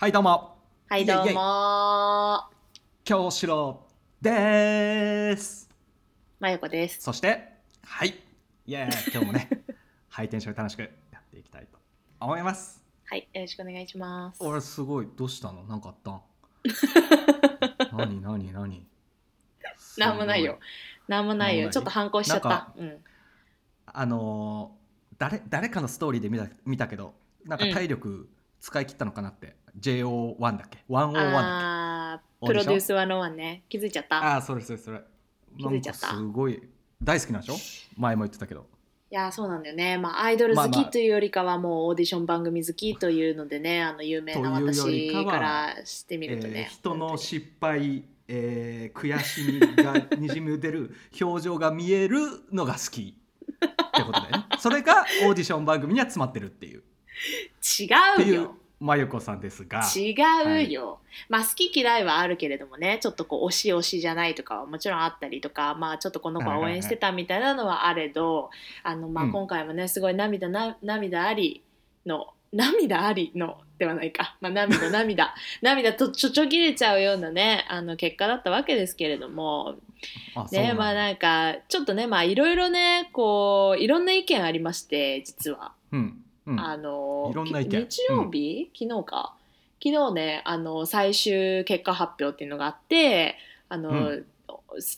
はいどうも。はい、どうも。京志郎です。まゆこです。そしてはい。イエーイ。今日もね ハイテンションで楽しくやっていきたいと思います。はい、よろしくお願いします。俺すごい。どうしたの？なんかあったん？何何何？なんもないよ。なんもないよ。なんもない？ちょっと反抗しちゃっ。た。うん。あのー誰誰かのストーリーで見た見たけどなんか体力使い切ったのかなって、JO1 だっけ？101だっけ？プロデュース101ね。気づいちゃった。いああーそれそれそれ。気づいちゃった。すごい。大好きなんでしょ？前も言ってたけど。やー、そうなんだよね。まあ、アイドル好まあまあきというよりかは、もうオーディション番組好きというのでね、あの、有名な私からしてみるとえーね。人の失敗、えー悔しみがにじみ出る 表情が見えるのが好き。ってことでね。それがオーディション番組には詰まってるっていう。違うよ。まゆこさんですが。違うよ、まあ好き嫌いはあるけれどもねちょっとこう推し推しじゃないとかはもちろんあったりとかまあちょっとこの子は応援してたみたいなのはあれど、あのまあうん。今回もねすごい涙な涙ありの 涙ありのではないか、まあ、涙涙 涙とちょちょぎれちゃうようなねあの結果だったわけですけれども。ねまあなんかちょっとねまあいろいろねこういろんな意見ありまして実は。うんうん。あのいろんな意見。き日曜日、昨日か？昨日ねあの最終結果発表っていうのがあってあの、うん。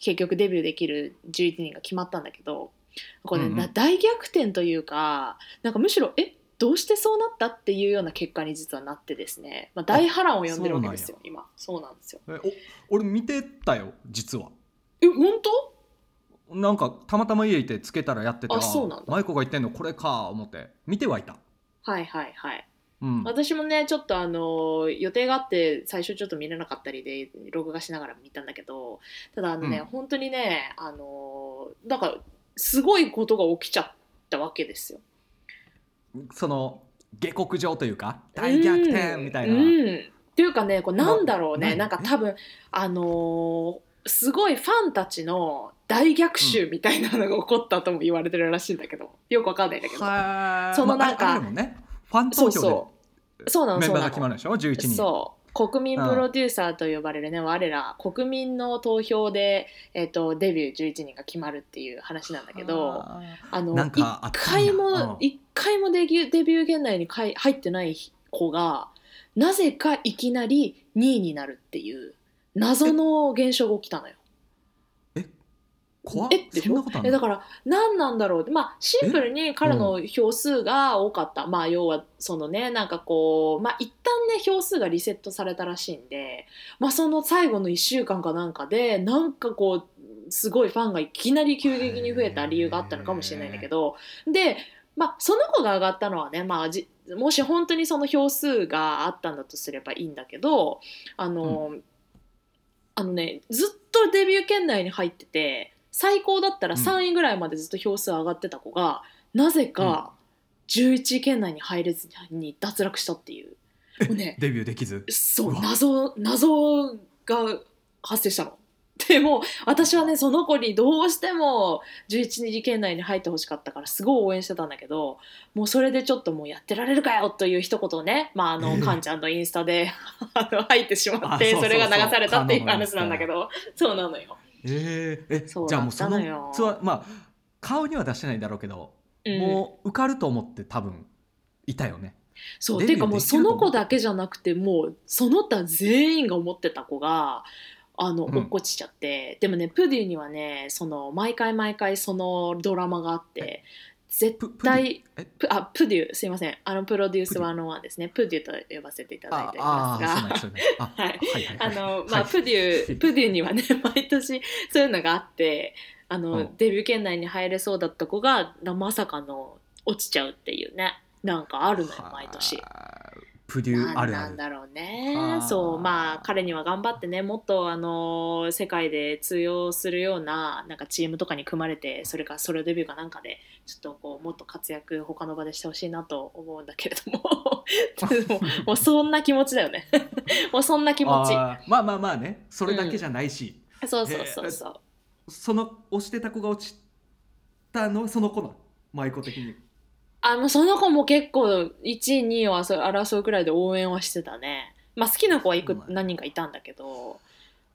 結局デビューできる11人が決まったんだけどこれ、ねうんうん。な大逆転というかなんかむしろえどうしてそうなったっていうような結果に実はなってですね、まあ、大波乱を呼んでるわけですよ今。そうなんですよ。えお俺見てたよ実は。え本当？なんかたまたま家いてつけたらやっててあそうなんだ。マイコが言ってんのこれか思って見てはいた。はいはいはい。うん。私もねちょっとあの予定があって最初ちょっと見れなかったりで録画しながら見たんだけどただあのね、うん。本当にねあのなんかすごいことが起きちゃったわけですよ。その下克上というか大逆転みたいな、うん。うんっていうかねこれなんだろうねななんか多分あのーすごいファンたちの大逆襲みたいなのが起こったとも言われてるらしいんだけど、よくわかんないんだけど、はそのなんかね。ファン投票そうそう。なでメンバーのそうなの。が決まるでしょ？11人。そう。国民プロデューサーと呼ばれるね、我ら国民の投票で、えっとデビュー11人が決まるっていう話なんだけどああのなん一かあったんや。回もうん。一回もデビューデビュー圏内にかい入ってない子がなぜかいきなり2位になるっていう謎の現象が起きたのよ。怖っえでしょそんなことあんの？えだから何なんだろうって。まあシンプルに彼の票数が多かった、まあ要はそのねなんかこうまあ一旦ね票数がリセットされたらしいんでまあその最後の1週間かなんかでなんかこうすごいファンがいきなり急激に増えた理由があったのかもしれないんだけどでまあその子が上がったのはねまあじもし本当にその票数があったんだとすればいいんだけどあの、あのねずっとデビュー圏内に入ってて最高だったらうん。3位ぐらいまでずっと票数上がってた子が、なぜか11位圏内に入れずに脱落したっていう。もうねデビューできず？そう謎謎が発生したの。でも私はねその子にどうしても11位圏内に入ってほしかったからすごい応援してたんだけどもうそれでちょっともうやってられるかよという一言をね、まあ、あの、ええ。カンちゃんのインスタで入ってしまってそれが流されたっていう話なんだけどそうなのよ。えー、えそうじゃあもうそののよツアーまあ顔には出してないだろうけど、うん。もう受かると思って多分いたよねそうデビューていうかもうそできると思う。の子だけじゃなくてもうその他全員が思ってた子があのうん。落っこちちゃって、でもねプデュにはねその毎回毎回そのドラマがあって絶対え？プあプデュすいません。あのプロデュース101ですね。プデュと呼ばせていただいあてますが。あのまあ、はい。プデュ プデュにはね 毎年そういうのがあってあの、うん。デビュー圏内に入れそうだった子がまさかの落ちちゃうっていうね。なんかあるのよ毎年。はあプデューあるある。なんだろうね。はあ。そうまあ彼には頑張ってねもっとあの世界で通用するようななんかチームとかに組まれてそれかソロデビューかなんかでちょっとこうもっと活躍他の場でしてほしいなと思うんだけれども。でももうそんな気持ちだよね。もうそんな気持ち。まあまあまあね。それだけじゃないし、そうそうそうそう。その押してた子が落ちたのはその子なの舞子的にあのその子も結構1位2位を争う争うくらいで応援はしてたね。まあ好きな子はいくまあ何人かいたんだけど。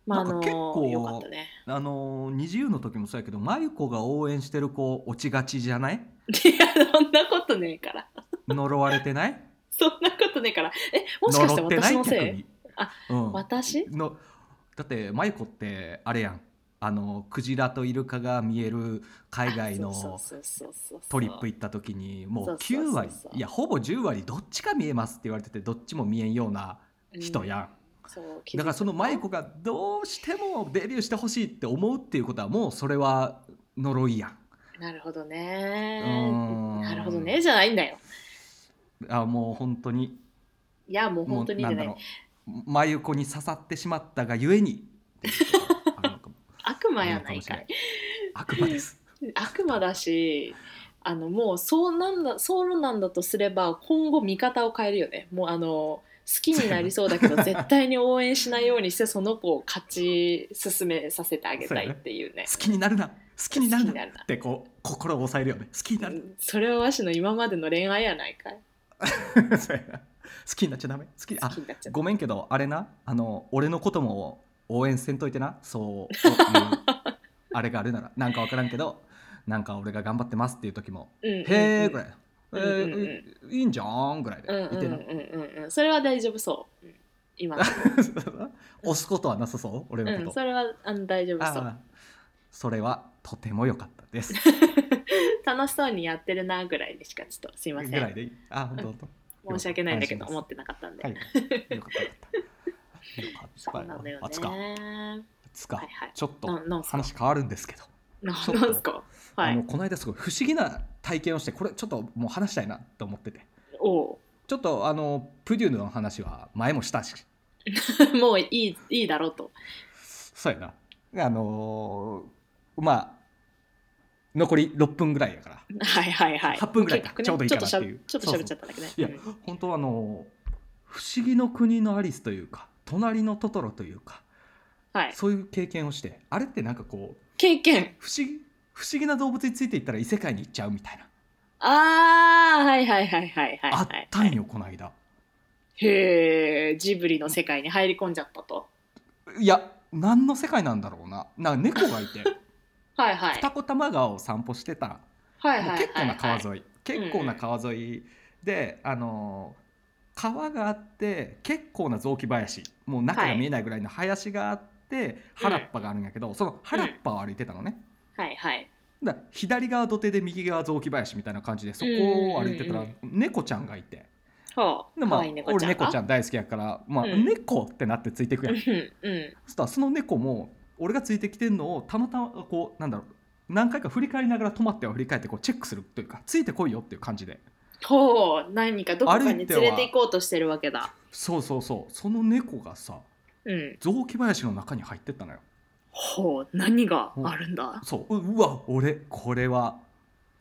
まああなんか結の構よかったね。あのー二十の時もそうやけど真由子が応援してる子落ちがちじゃない？いやそんなことねえから。呪われてない？そんなことねえから。えもしかして私のせい？あうん、私？のだって真由子ってあれやんあのクジラとイルカが見える海外のトリップ行った時にもうそうそうそう9割いやほぼ10割どっちか見えますって言われててどっちも見えんような人やん、そう気づいた。だからその真由子がどうしてもデビューしてほしいって思うっていうことはもうそれは呪いやん。なるほどうねなるほどねじゃないんだよ。あもう本当に。いやもう本当にじゃない。真由子に刺さってしまったがゆえに魔やないかい。悪魔です。悪魔だしあのもうそうなんだそうなんだとすれば今後見方を変えるよね。もうあの好きになりそうだけど絶対に応援しないようにしてその子を勝ち進めさせてあげたいっていうね。好きになるな。好きになるな。好きになるな。ってこう心を抑えるよね。好きになる。うん。それはわしの今までの恋愛やないかい。好きになっちゃダメ？好き好あきになっちゃったごめんけどあれな。あの俺のことも応援せんといてな。そういうあれがあるなら。なんか分からんけどなんか俺が頑張ってますっていう時もうんうんうん「へえ」ぐらい「えうんうん。ーいいんじゃん」ぐらいでうんうんうんうん。うんそれは大丈夫そう、うん、今。押すことはなさそう？俺のこと、うんそれはあの大丈夫そう。それはとても良かったです。楽しそうにやってるなぐらいでしかちょっとすいません。ぐらいでいい？あ本当本当。申し訳ないんだけど思ってなかったんで、はい。よかったよかったよかったそうなんだよあつか。か、はいはい。ちょっと話変わるんですけど。なんすか？はい。あのこの間すごい不思議な体験をしてこれちょっともう話したいなと思ってて。おう。ちょっとあのプデューヌの話は前もしたし。もういいいいだろうと。そうやな。あのーまあ残り6分ぐらいやから。はいはいはい。8分ぐらいか。ねちょうどいいかなっていう。ちょっとしゃちょっと喋っちゃっただけね。いやう。ん。本当あの不思議の国のアリスというか隣のトトロというかはい。そういう経験をしてあれってなんかこう経験。不思議不思議な動物についていったら異世界に行っちゃうみたいな、あーはいはいはいはいはいあはい。ったんよこの間。へえジブリの世界に入り込んじゃったと。いや何の世界なんだろうな。なんか猫がいて。はいはい。二子玉川を散歩してた。らはいはい結構な川い。沿い結構な川沿いであのー川があって結構な雑木林。もう中が見えないぐらいの林があって、原っぱがあるんやけど、その原っぱを歩いてたのね、はいはい。だ左側土手で右側雑木林みたいな感じでそこを歩いてたらうん猫ちゃんがいて。で、まあ可愛い猫ちゃん俺猫ちゃんん大好きやから、まあうん。猫ってなってついていくやん、うんうん。そしたらその猫も俺がついてきてんのをたまたまこうなんだろう何回か振り返りながら止まっては振り返ってこうチェックするというかついてこいよっていう感じでほう何かどこかに連れて行こうとしてるわけだ。そうそうそう。その猫がさうん。雑木林の中に入ってったのよ。ほう何があるんだ？そう。ううわ俺これは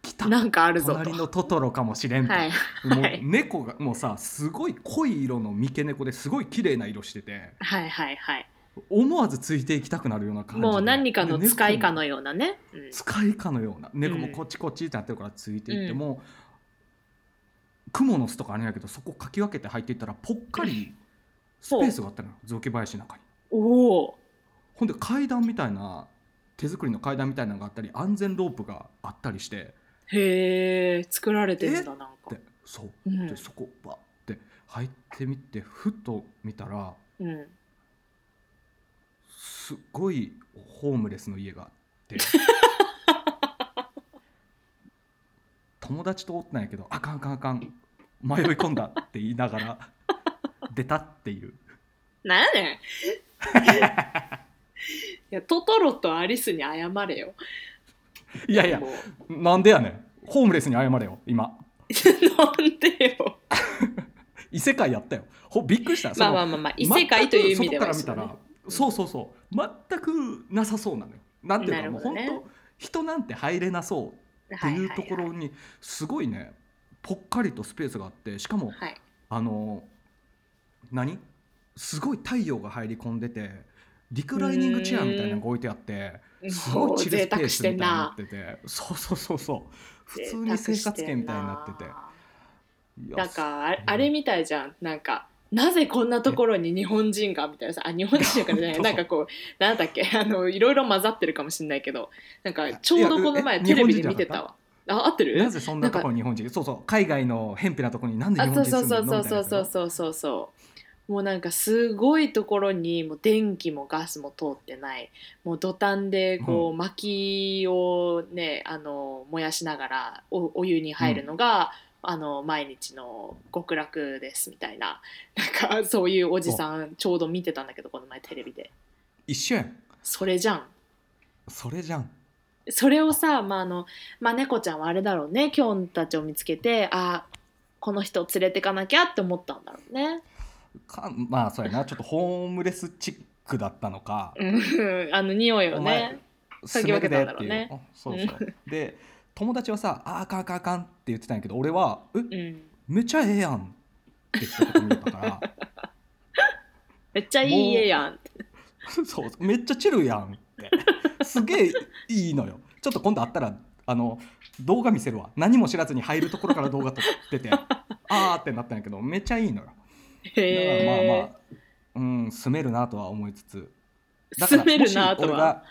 来た。なんかあるぞと。隣のトトロかもしれんと、はいもうはい。猫がもうさすごい濃い色の三毛猫ですごい綺麗な色してて。はいはいはい。思わずついていきたくなるような感じで。もう何かので使いかの猫もようなね、うん。使いかのような。猫もこっちこっちってなってるからついていっても、クモの巣とかあるんやけどそこかき分けて入っていったらぽっかりスペースがあったのよ雑木林の中に。おお。ほんで階段みたいな手作りの階段みたいなのがあったり安全ロープがあったりして。へえ作られてるんだなんか。でそう。うん。でそこバッて入ってみてふと見たらうん。すっごいホームレスの家があって 友達とおったんやけどあかんあかんあかん迷い込んだって言いながら 出たっていう。なんやねん。いやトトロとアリスに謝れよ。いやいやなんでやねん。ホームレスに謝れよ今。なんでよ。異世界やったよ。ほびっくりした。まあまあまあまあ異世界という意味では全く外から見たらそうそうそう。全くなさそうなのよ。なんていうかもう本当人なんて入れなそうっていうところにすごいねぽっかりとスペースがあってしかもはい。あの何？すごい太陽が入り込んでてリクライニングチェアみたいなのが置いてあってすごいチルスペースみたいになっててそうそうそうそう。普通に生活圏みたいになってて。なんかあれみたいじゃん。なんかなぜこんなところに日本人がみたいなさあ日本人からじゃない。なんかこうなんだっけ あのいろいろ混ざってるかもしれないけどなんかちょうどこの前テレビで見てたわ。あ合ってる？なぜそんなところに日本人？そうそう海外の偏僻なところになんで日あ本そうそう人住んでるの？みたいなそうそうそうそうそう。もうなんかすごいところにもう電気もガスも通ってない。もう土壇でこう薪をねあの燃やしながらおお湯に入るのが、あの毎日の極楽ですみたいななんかそういうおじさんちょうど見てたんだけどこの前テレビで。一緒やん。それじゃん。それじゃん。それをさ、まああのまあ、猫ちゃんはあれだろうね。キョンたちを見つけてあこの人を連れてかなきゃって思ったんだろうね。かまあそうやな。ちょっとホームレスチックだったのか。うん。あの匂いをね。嗅ぎ分けたんだろうね。そうそう。で友達はさ「ああかんあかんあかん」って言ってたんやけど俺は「えうん、めっちゃええやん」って一言言ったから。めっちゃいい家やん。そうめっちゃチルやんって。すげえいいのよ。ちょっと今度会ったらあの動画見せるわ。何も知らずに入るところから動画撮ってて。あーってなったんやけどめっちゃいいのよ。だからへえ。まあまあうん住めるなとは思いつつ。だから住めるなとは。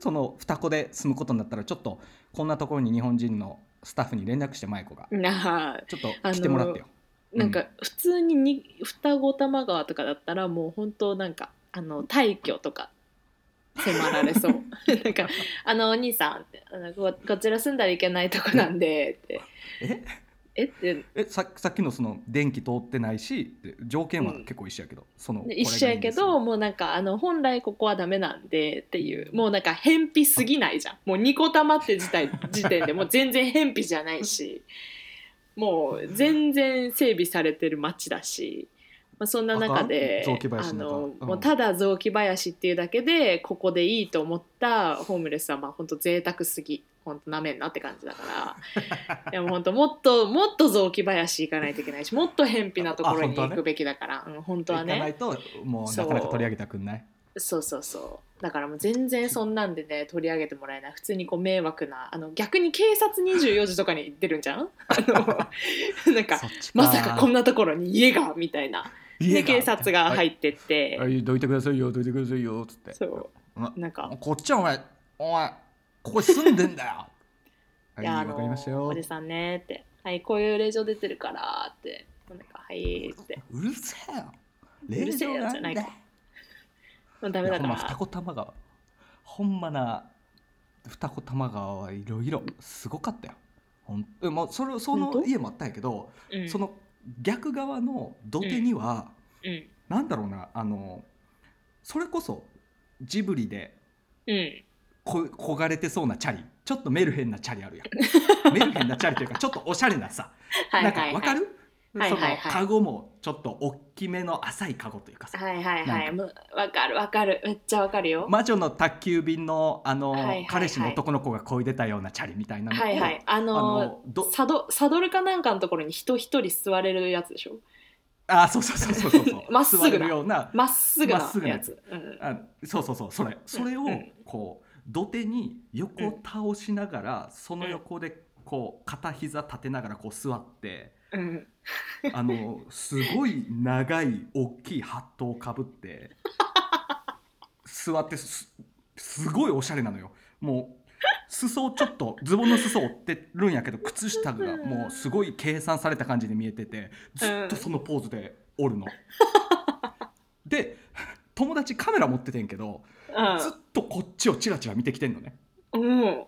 その双子で住むことになったらちょっとこんなところに日本人のスタッフに連絡して舞子が。ちょっと来てもらってよ、なんか普通にに双子玉川とかだったらもう本当なんかあの退去とか迫られそう。なんか「あのお兄さんあのここちら住んだらいけないとこなんで」って。え「え？っ?」て。えささっきのその電気通ってないし条件は結構一緒やけど、そので一緒やけどもうなんかあの本来ここはダメなんでっていう。もうなんか偏僻すぎないじゃん。もうニコ玉って自体時点で。もう全然偏僻じゃないし。もう全然整備されてる街だし、まあ、そんな中であの中？の、うん。もうただ雑木林っていうだけでここでいいと思ったホームレスはまあ本当贅沢すぎ本当なめんなって感じだから。でも本当もっともっと雑木林行かないといけないしもっと偏僻なところに行くべきだから、うん、本当はね。行かないともうなかなか取り上げたくんない。そうそうそう。だからもう全然そんなんでね取り上げてもらえない。普通にこう迷惑なあの逆に警察24時とかに行ってるんじゃん あの なんかまさかこんなところに家がみたいな。で警察が入っってって、はい、どいてくださいよどいてくださいよつって。そう。あなんか。こっちはお前お前ここ住んでんだよ。はいわかりましたよ。おじさんねって「はいこういう令状出てるから」って。なんか「はい」って。うるせえよ。令状じゃないか。んだよもうダメだかいやほんま二ら子玉川。ほんまな二子玉川はいろいろすごかったよ。ほんえまあそれその家もあったんやけど、うん。その逆側の土手には、うん。なんだろうなあのそれこそジブリでうんこ焦がれてそうなチャリ。ちょっとメルヘンなチャリあるやん。メルヘンなチャリというかちょっとおしゃれなさ。なんかはいはい。はいわかる、はいはいはい。そのカゴもちょっと大きめの浅いカゴというかさ、はいはいはないわかるわかる。めっちゃわかるよ。魔女の宅急便のあの、はいはいはい。彼氏の男の子が漕いでたようなチャリみたいなはいはい。ああののどサドサドルかなんかのところに人一人座れるやつでしょ？あそうそうそうそうそう。そ うまっすぐなまっすぐなまっすぐなややつ、うん、あそうそうそう。それ。それをうん。こう土手に横倒しながら、その横でこう片膝立てながらこう座ってうん、あのすごい長い大きいハットをかぶって座ってすすごいおしゃれなのよ。もう裾をちょっとズボンの裾を折ってるんやけど靴下がもうすごい計算された感じで見えててずっとそのポーズでおるの。で友達カメラ持っててんけどずっとこっちをチラチラ見てきてんのね。うん、うん、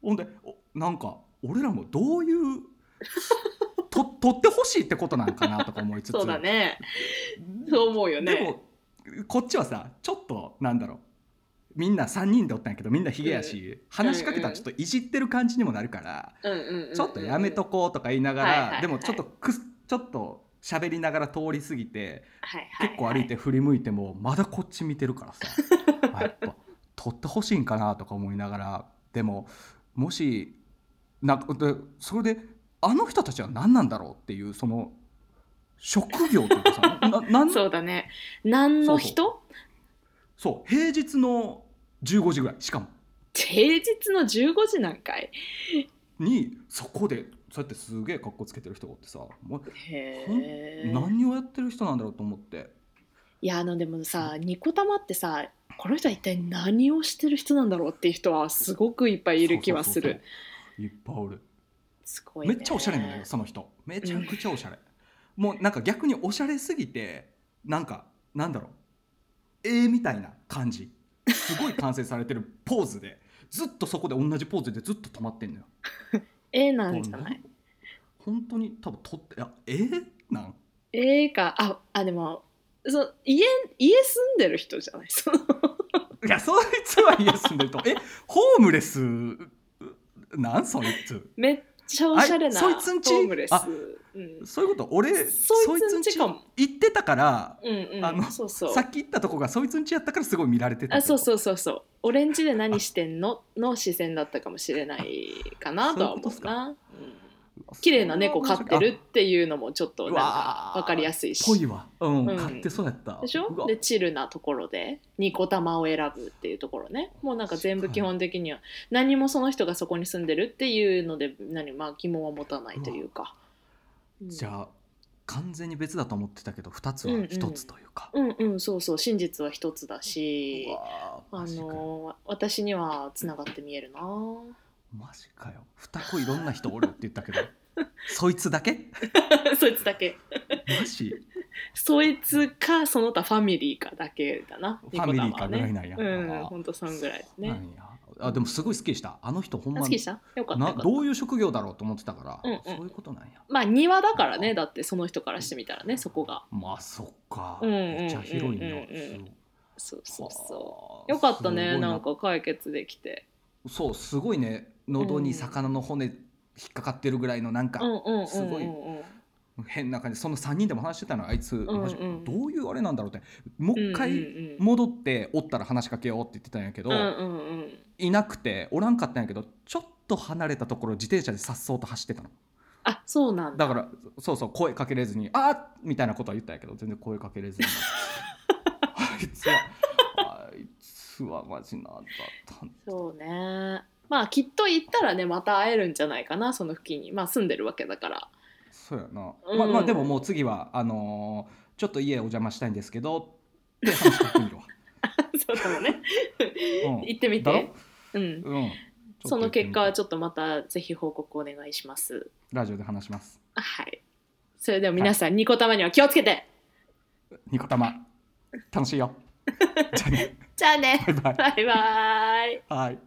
ほんでおなんか俺らもどういうと撮ってほしいってことなんかなとか思いつつ。そうだね。そう思うよね。でもこっちはさちょっとなんだろう。みんな3人でおったんやけどみんなヒゲやし、話しかけたらちょっといじってる感じにもなるから、うんうんうんうんちょっとやめとこうとか言いながら、でもちょっとくすちょっと喋りながら通り過ぎてはいはい結構歩いて振り向いてもまだこっち見てるからさ。あ やっぱ撮ってほしいんかなとか思いながらでももしなんかでそれであの人たちは何なんだろうっていうその職業というかさななん？そうだね。何の人？そう平日の15時ぐらい。しかも。平日の15時なんかい。にそこでそうやってすげえ格好つけてる人がおってさもう何をやってる人なんだろうと思って。いやあのでもさニコ玉ってさこの人は一体何をしてる人なんだろうっていう人はすごくいっぱいいる気はする。いっぱいおる。すごい、ね、めっちゃおしゃれなんだよその人。めちゃくちゃおしゃれ、もうなんか逆におしゃれすぎてなんかなんだろう。ええみたいな感じ。すごい完成されてるポーズでずっとそこで同じポーズでずっと止まってんのよ 絵なんじゃない？本当に多分撮っていやえー、なん？絵か。ああでもそ家家住んでる人じゃない？その。いやそいつは家住んでるとえホームレス？なん？そいつ。めっちゃおしゃれなあそいつんちホームレス、あうん、そういうこと。俺そいつんち行ってたからうんうん。あのそうそう。さっき言ったとこがそいつんちやったからすごい見られてたあそううそうそうそう。オレンジで何してんの？の視線だったかもしれないかなとは思うな。うん。綺麗な猫飼ってるっていうのもちょっとなんか分かりやすいし。ぽいわ。うん、うん。買ってそうやった。でしょ？でチルなところでニコ玉を選ぶっていうところね。もうなんか全部基本的には何もその人がそこに住んでるっていうので何まあ疑問は持たないというか、うんじゃあ完全に別だと思ってたけど2つは1つというか、うんうんそうそう真実は一つだうしあの私にはつながって見えるな。マジかよ。二個いろんな人おるって言ったけど。そいつだけ？そいつだけ。マジ？そいつかその他ファミリーかだけだな。ファミリーかぐらいニなんや、うんあほんとそんぐらいですねあでもすごい好きでした。あの人ほんまあ好きでした？よかったなよかった。どういう職業だろうと思ってたから、うん。うんそういうことなんや。まあ庭だからねだってその人からしてみたらねそこが。まあそっか、うんうんめっちゃ広いな、うんうんうんそう。そうそはあうよかったねな。んか解決できて。そうすごいね。喉に魚の骨引っかかってるぐらいのなんか、うんうんうんうんすごいうん変な感じその3人でも話してたのあいつ、んうん。マジどういうあれなんだろうって。もう一うん回うん。うん戻っておったら話しかけようって言ってたんやけど、うんうんうん。いなくておらんかったんやけどちょっと離れたところ自転車でさっそうと走ってたの。あそうなんだ。だからそうそう声かけれずに「あっ!」みたいなことは言ったんやけど全然声かけれずに。あいつはあいつはマジなんだったんそうね。まあきっと行ったらねまた会えるんじゃないかなその付近に。まあ住んでるわけだからそうやな、うん。まあまあでももう次はあのーちょっと家お邪魔したいんですけどって話してみるわ、そうだもんね。うん。行ってみて。うん。うん。その結果はちょっとまたぜひ報告お願いします。ラジオで話します。はい。それでは皆さん、ニコ玉には気をつけて。ニコ玉。楽しいよ。じゃあね。じゃあね。バイバイ。バイバイ。はい